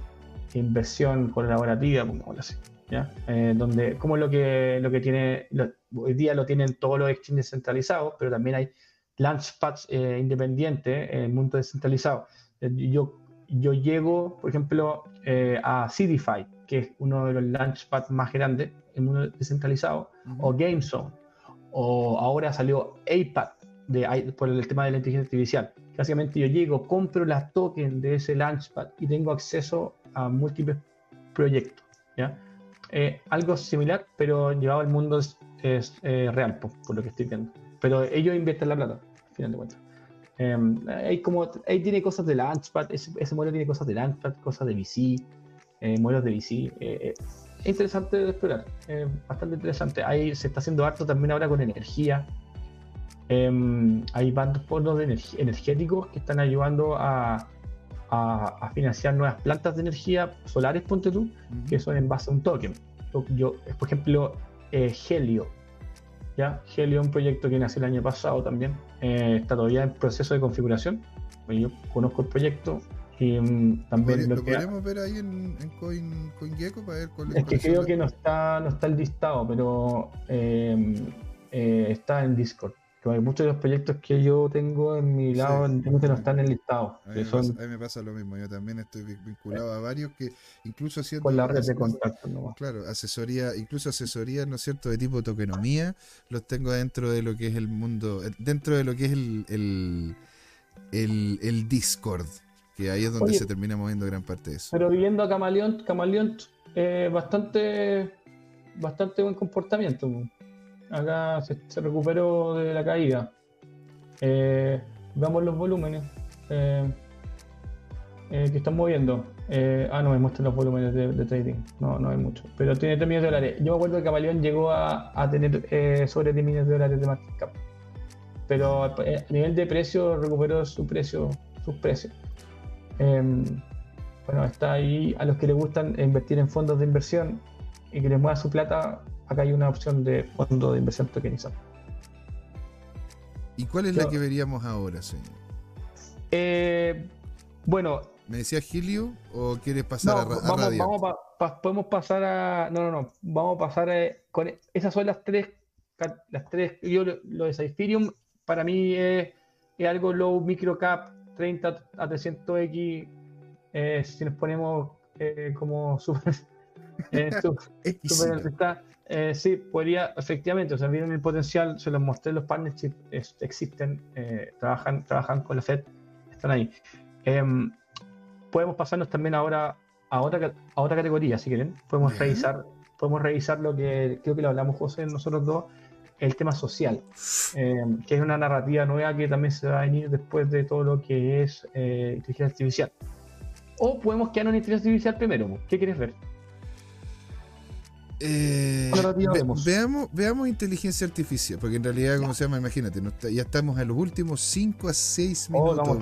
inversión colaborativa, como así. ¿Ya? Eh, donde, como lo que, lo que tiene, hoy día lo tienen todos los exchanges centralizados, pero también hay launchpads eh, independientes en el mundo descentralizado. Eh, yo yo llego, por ejemplo, eh, a CDFI, que es uno de los launchpads más grandes en mundo descentralizado, o GameZone, o ahora salió APAD de, por el tema de la inteligencia artificial. Básicamente yo llego, compro las tokens de ese launchpad y tengo acceso a múltiples proyectos. ¿ya? Eh, algo similar, pero llevado al mundo es, eh, real, por, por, lo que estoy viendo. Pero ellos invierten la plata, al final de cuentas. Eh, como, ahí tiene cosas de Launchpad, ese, ese, modelo tiene cosas de Launchpad, cosas de VC, eh, modelos de VC. Eh, eh, es interesante de explorar, bastante interesante. Ahí se está haciendo harto también ahora con energía. Em, hay bandos fondos energéticos que están ayudando a, a, financiar nuevas plantas de energía solares, ponte tú, que son en base a un token. Yo, por ejemplo, Helio, ¿ya? Helio es un proyecto que nació el año pasado también, eh, está todavía en proceso de configuración. Yo conozco el proyecto y mm, también lo, podemos ver ahí en, en CoinGecko para ver cuál es. Es que creo que no está, no está el listado, pero eh, eh, está en Discord muchos de los proyectos que yo tengo en mi lado no están en el listado. A mí, me pasa, lo mismo, yo también estoy vinculado a varios que incluso haciendo... Con la red de contacto. ¿no? Claro, asesoría, incluso asesoría, ¿no es cierto?, de tipo tokenomía, los tengo dentro de lo que es el mundo, dentro de lo que es el, el, Discord, que ahí es donde se termina moviendo gran parte de eso. Pero viviendo a Camaleón, Camaleón eh, bastante, bastante buen comportamiento acá se, recuperó de la caída. Eh, veamos los volúmenes eh, eh, que están moviendo. ah, no me muestran los volúmenes de, trading. No, no hay mucho. Pero tiene 3 millones de dólares. Yo me acuerdo que Camaleón llegó a, tener sobre 10 millones de dólares de market cap. Pero a nivel de precio recuperó su precio, sus precios. Em, bueno, está ahí a los que les gustan invertir en fondos de inversión y que les mueva su plata, acá hay una opción de fondo de inversión tokenizado. ¿Y cuál es la que veríamos ahora, señor? Eh, bueno. ¿Me decía Gilio o quieres pasar a, vamos, podemos pasar a. No, no, no. Vamos a pasar con. Esas son las tres. Las tres. Yo lo, de Ethereum para mí es, algo low micro cap 30 a 300x. Eh, si nos ponemos eh, como súper eh, está, eh, sí, podría, efectivamente, o sea, miren el potencial, se los mostré, los partnerships existen, eh, trabajan, trabajan con la FED, están ahí. Em, podemos pasarnos también ahora a otra, a otra categoría, si quieren. Podemos revisar, podemos revisar lo que creo que lo hablamos José nosotros dos, el tema social, em, que es una narrativa nueva que también se va a venir después de todo lo que es eh, inteligencia artificial. O podemos quedarnos en inteligencia artificial primero. ¿Qué quieres ver? Eh, veamos, veamos inteligencia artificial, porque en realidad, como se llama? Imagínate, ya estamos en los últimos 5 a 6 minutos. vamos,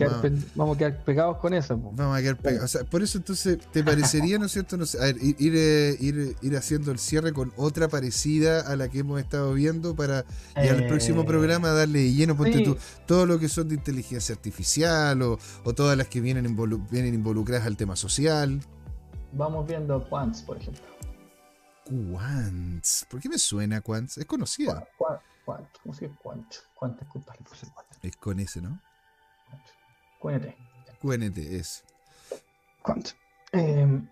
a quedar, pegados con eso. Vamos a quedar pegados. por eso entonces, ¿te parecería, no es cierto? a ver, ir, eh, ir, ir, haciendo el cierre con otra parecida a la que hemos estado viendo para y al próximo eh, programa darle lleno, ponte tú, todo lo que son de inteligencia artificial o, o todas las que vienen, vienen involucradas al tema social. Vamos viendo Quants, por ejemplo. Quants. ¿Por qué me suena Quants? Es conocida. Quant, ¿Cómo se llama Quant? Quant, disculpa, Quant. Es con ese, ¿no? QNT. QNT es. Quant. Eh,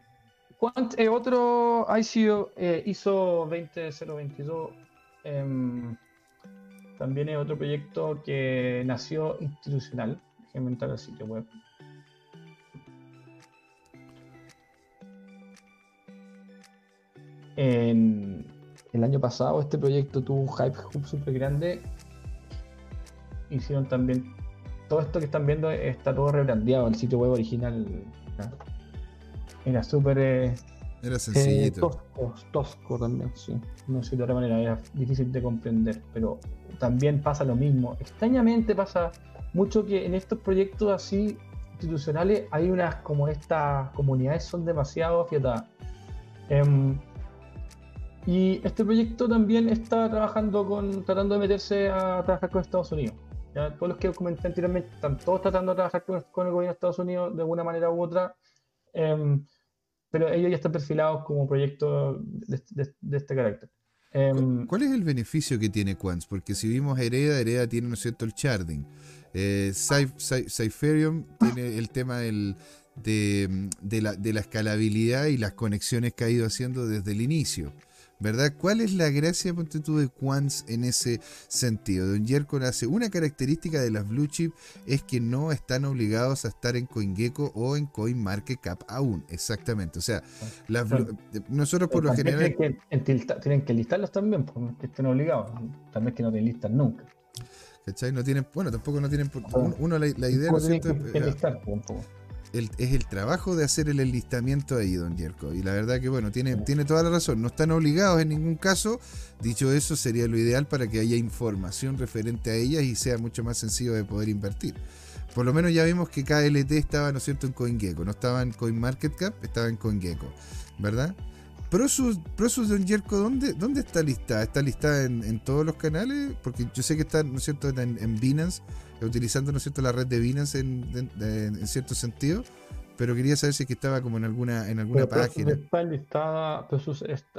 Quant es otro ICO, eh, ISO 20022. Eh, también es otro proyecto que nació institucional. Déjenme entrar al sitio web. En el año pasado este proyecto tuvo un hype súper grande. Hicieron también... Todo esto que están viendo está todo rebrandeado. El sitio web original era súper... Eh, era sencillito. tosco, tosco, también, sí. No sé de otra manera, era difícil de comprender. Pero también pasa lo mismo. Extrañamente pasa mucho que en estos proyectos así institucionales hay unas como estas comunidades son demasiado afiatadas. Em, y este proyecto también está trabajando con, tratando de meterse a trabajar con Estados Unidos. ¿ya? Todos los que comenté anteriormente están todos tratando de trabajar con, el gobierno de Estados Unidos de alguna manera u otra, em, pero ellos ya están perfilados como proyectos de, este carácter. Em, ¿Cuál es el beneficio que tiene Quants? Porque si vimos Hereda, Hereda tiene, ¿no es cierto?, el sharding. Eh, Cypherium tiene el tema del, de, la, de la escalabilidad y las conexiones que ha ido haciendo desde el inicio. ¿Verdad? ¿Cuál es la gracia, ponte tú, de Quants en ese sentido? Don Jerko hace una característica de las blue chip es que no están obligados a estar en CoinGecko o en CoinMarketCap aún, exactamente. O sea, las nosotros por lo general... Tienen que, tienen que listarlos también, porque que estén obligados. También que no te listan nunca. ¿Cachai? No tienen, bueno, tampoco no tienen... Uno, la, idea, ¿no es cierto? Que listar, es el trabajo de hacer el enlistamiento ahí, don Jerko. Y la verdad que, bueno, tiene, tiene toda la razón. No están obligados en ningún caso. Dicho eso, sería lo ideal para que haya información referente a ellas y sea mucho más sencillo de poder invertir. Por lo menos ya vimos que KLT estaba, ¿no es cierto?, en CoinGecko. No estaba en CoinMarketCap, estaba en CoinGecko, ¿verdad? Prosus, Don Jerko, ¿dónde, ¿dónde está listada? ¿Está listada en, todos los canales? Porque yo sé que está, ¿no es cierto?, en, en Binance utilizando ¿no es cierto? la red de Binance en, cierto sentido, pero quería saber si es que estaba como en alguna, en alguna página. Está listada,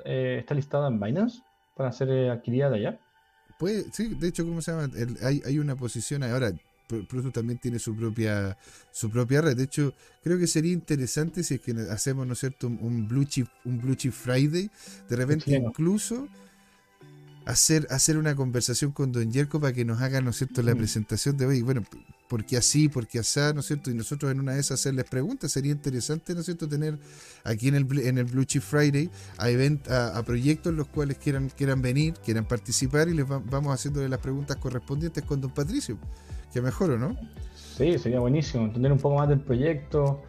eh, está, listada en Binance para ser eh, adquirida de allá. Pues, sí, de hecho, ¿cómo se llama? hay, hay una posición ahora. Prosus también tiene su propia su propia red. De hecho, creo que sería interesante si es que hacemos, ¿no es cierto?, un Blue Chip, un Blue Chip Friday. De repente, incluso hacer, hacer una conversación con Don Yerko para que nos haga, ¿no es cierto?, la presentación de hoy. Bueno, ¿por qué así? ¿Por qué así? ¿No es cierto? Y nosotros en una de esas hacerles preguntas. Sería interesante, ¿no es cierto?, tener aquí en el, en el Blue Chip Friday a, event, a, proyectos los cuales quieran, quieran venir, quieran participar y les vamos haciéndole las preguntas correspondientes con Don Patricio. Que mejor, ¿o no? Sí, sería buenísimo. Entender un poco más del proyecto.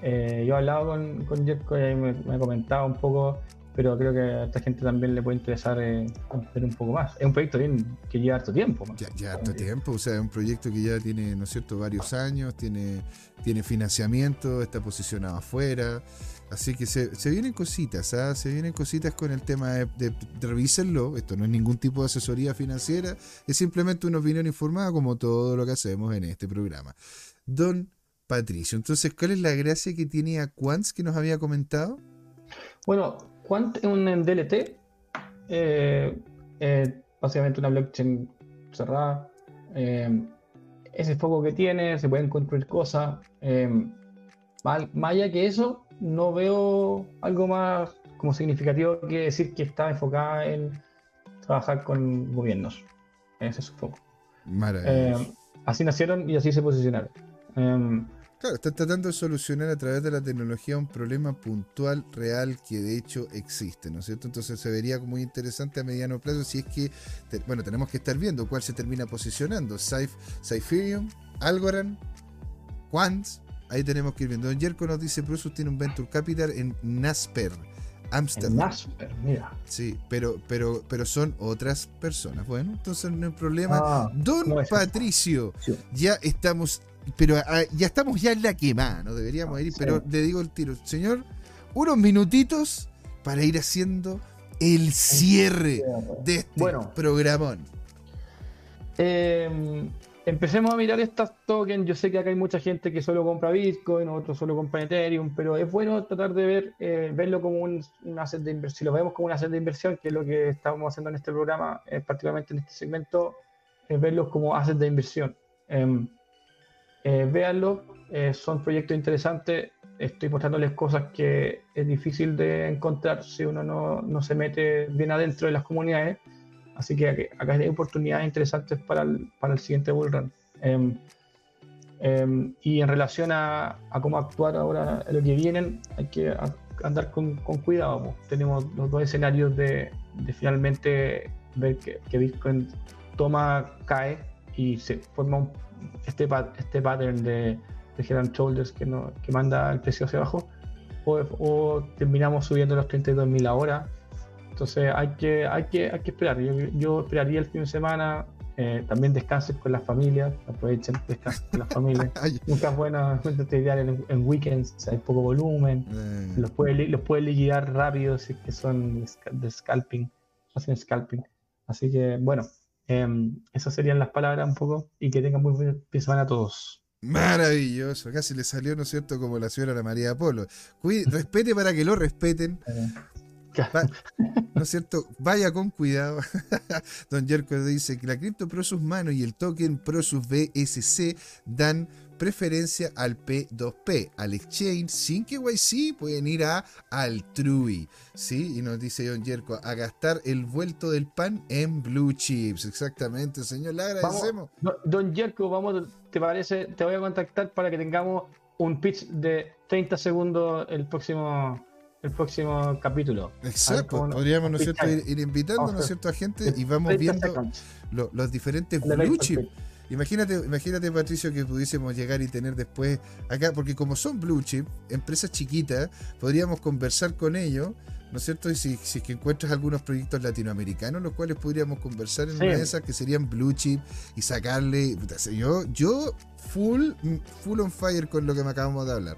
Eh, yo he hablado con, con Jerko y me, me ha comentado un poco pero creo que a esta gente también le puede interesar eh, conocer un poco más. Es un proyecto bien que lleva harto tiempo. Ya, ya harto tiempo, o sea, es un proyecto que ya tiene, ¿no es cierto?, varios años, tiene, tiene financiamiento, está posicionado afuera, así que se, se vienen cositas, ¿ah? se vienen cositas con el tema de, de, revísenlo, esto no es ningún tipo de asesoría financiera, es simplemente una opinión informada como todo lo que hacemos en este programa. Don Patricio, entonces, ¿cuál es la gracia que tiene a Quants que nos había comentado? Bueno, un DLT, eh, eh, básicamente una blockchain cerrada. Eh, ese foco que tiene, se pueden construir cosas. más, allá que eso, no veo algo más como significativo que decir que está enfocada en trabajar con gobiernos. Ese es su foco. Eh, así nacieron y así se posicionaron. Claro, está tratando de solucionar a través de la tecnología un problema puntual, real, que de hecho existe, ¿no es cierto? Entonces se vería muy interesante a mediano plazo si es que, bueno, tenemos que estar viendo cuál se termina posicionando. Cyph- Cypherium, Algorand, Quants, ahí tenemos que ir viendo. Don Jerko nos dice, Prosus tiene un Venture Capital en Nasper, en Amsterdam. Nasper, mira. Sí, pero, pero, pero son otras personas. Bueno, entonces no hay problema. Ah, Don. Patricio, Sí. ya estamos, pero ah, ya estamos ya en la quemada, ¿no? Deberíamos ir, Sí. pero le digo el tiro, señor, unos minutitos para ir haciendo el cierre de este Bueno. programón. Eh, empecemos a mirar estas tokens. Yo sé que acá hay mucha gente que solo compra Bitcoin, otros solo compran Ethereum, pero es bueno tratar de ver, eh, verlo como un, un asset de inversión. Si lo vemos como un asset de inversión, que es lo que estamos haciendo en este programa, eh, particularmente en este segmento, es verlos como assets de inversión. Eh, eh, véanlo, eh, son proyectos interesantes. Estoy mostrándoles cosas que es difícil de encontrar si uno no, no se mete bien adentro de las comunidades. Así que acá hay oportunidades interesantes para el, para el siguiente bull run. Em, em, y en relación a, a cómo actuar ahora en lo que vienen, hay que andar con, con cuidado. po. Tenemos los dos escenarios de, de finalmente ver que, que Bitcoin toma, cae y se forma un- este, este pattern de, de head and shoulders que, no, que manda el precio hacia abajo. O, o terminamos subiendo los 32.000 ahora entonces hay que, hay que, hay que esperar. Yo, yo esperaría el fin de semana. eh, también descansen con las familias. Aprovechen, descansen con las familias. Nunca es buena mente ideal en, en weekends. Hay poco volumen. eh, Los puede, los puede liquidar rápido si es que son de scalping. Hacen scalping. Así que bueno, em, esas serían las palabras un poco. Y que tengan muy buen fin de semana a todos. maravilloso. Casi le salió, ¿no es cierto? Como la señora Ana María Polo. Cuide- respete para que lo respeten. Va- ¿No es cierto? Vaya con cuidado. Don Jerko dice que la cripto Prosus Mano y el token Prosus BSC dan preferencia al P2P, al exchange, sin que YC pueden ir a Altrui, ¿sí? Y nos dice Don Jerko, a gastar el vuelto del pan en blue chips. Exactamente, señor, le agradecemos. Don- Don Jerko, vamos, ¿te parece? Te voy a contactar para que tengamos un pitch de 30 segundos el próximo, el próximo capítulo. Exacto, podríamos, ¿no cierto?, ir, invitando, ¿no cierto?, a gente y vamos 30 viendo lo- los diferentes blue chips. Imagínate, imagínate, Patricio, que pudiésemos llegar y tener después acá, porque como son blue chip, empresas chiquitas, podríamos conversar con ellos, ¿no es cierto? Y si, si es que encuentras algunos proyectos latinoamericanos, los cuales podríamos conversar en Sí. una de esas que serían blue chip y sacarle. Yo, yo full, full on fire con lo que me acabamos de hablar.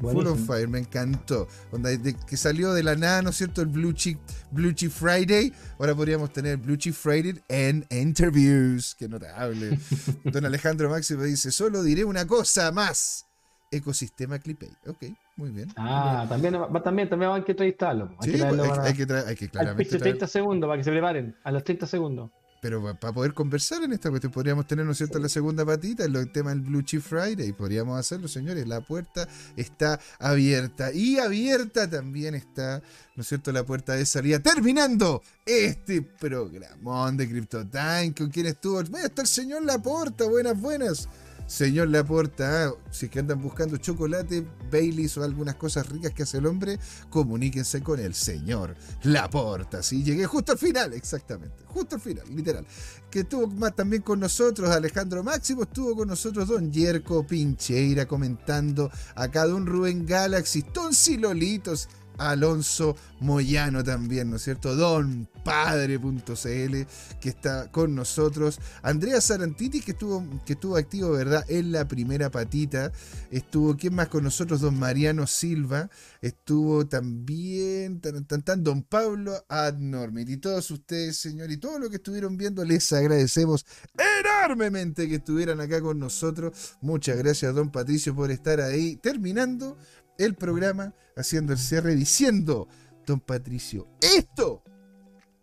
Full on Buenísimo. fire, me encantó. Onda, de- que salió de la nada, ¿no es cierto? El Blue Chip, Blue Chip Friday. Ahora podríamos tener Blue Chip Friday en interviews. Qué notable. Don Alejandro Máximo dice: Solo diré una cosa más. Ecosistema Clipay. Ok, muy bien. Ah, también, va- también, también van a entrevistarlo. Hay Sí, que pues, hay, hay que hay que al claramente traer- 30 segundos para que se preparen. A los 30 segundos. Pero para poder conversar en esta cuestión, podríamos tener, ¿no es cierto?, la segunda patita, el tema del Blue Chip Friday. Podríamos hacerlo, señores. La puerta está abierta. Y abierta también está, ¿no es cierto?, la puerta de salida. Terminando este programón de Crypto Time. ¿Con quién estuvo? Bueno, está el señor Laporta. Buenas, buenas. Señor Laporta, ah, si es que andan buscando chocolate, Baileys o algunas cosas ricas que hace el hombre, comuníquense con el señor Laporta. Sí, llegué justo al final, exactamente, justo al final, literal. Que estuvo más también con nosotros Alejandro Máximo, estuvo con nosotros Don Yerko Pincheira comentando acá Don Rubén Galaxy, Tonsi Lolitos, Alonso Moyano también, ¿no es cierto? Don Padre.cl que está con nosotros. Andrea Sarantiti que estuvo, que estuvo activo, ¿verdad? En la primera patita. Estuvo, ¿quién más con nosotros? Don Mariano Silva. Estuvo también, tan, tan, tan, Don Pablo Adnormit. Y todos ustedes, señor, y todo lo que estuvieron viendo, les agradecemos enormemente que estuvieran acá con nosotros. Muchas gracias, Don Patricio, por estar ahí terminando el programa, haciendo el cierre, diciendo, Don Patricio, esto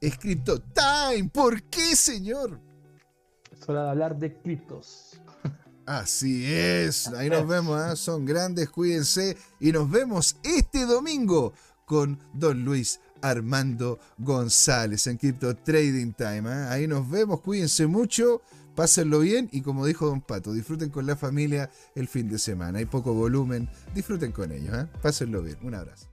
es Crypto Time. ¿Por qué, señor? Es hora de hablar de criptos. Así es, ahí nos vemos, ¿eh? son grandes, cuídense y nos vemos este domingo con Don Luis Armando González en Crypto Trading Time. ¿eh? Ahí nos vemos, cuídense mucho, pásenlo bien y como dijo Don Pato, disfruten con la familia el fin de semana. Hay poco volumen, disfruten con ellos, ¿eh? pásenlo bien. Un abrazo.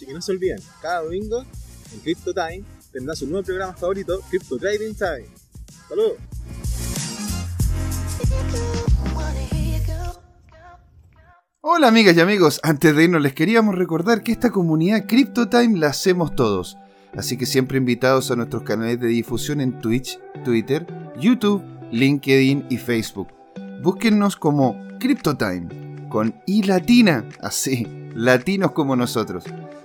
Así que no se olviden, cada domingo en Crypto Time tendrá su nuevo programa favorito, Crypto Trading Time. ¡Saludos! Hola amigas y amigos, antes de irnos les queríamos recordar que esta comunidad CryptoTime la hacemos todos, así que siempre invitados a nuestros canales de difusión en Twitch, Twitter, YouTube, LinkedIn y Facebook. Búsquennos como CryptoTime con I latina, así, latinos como nosotros.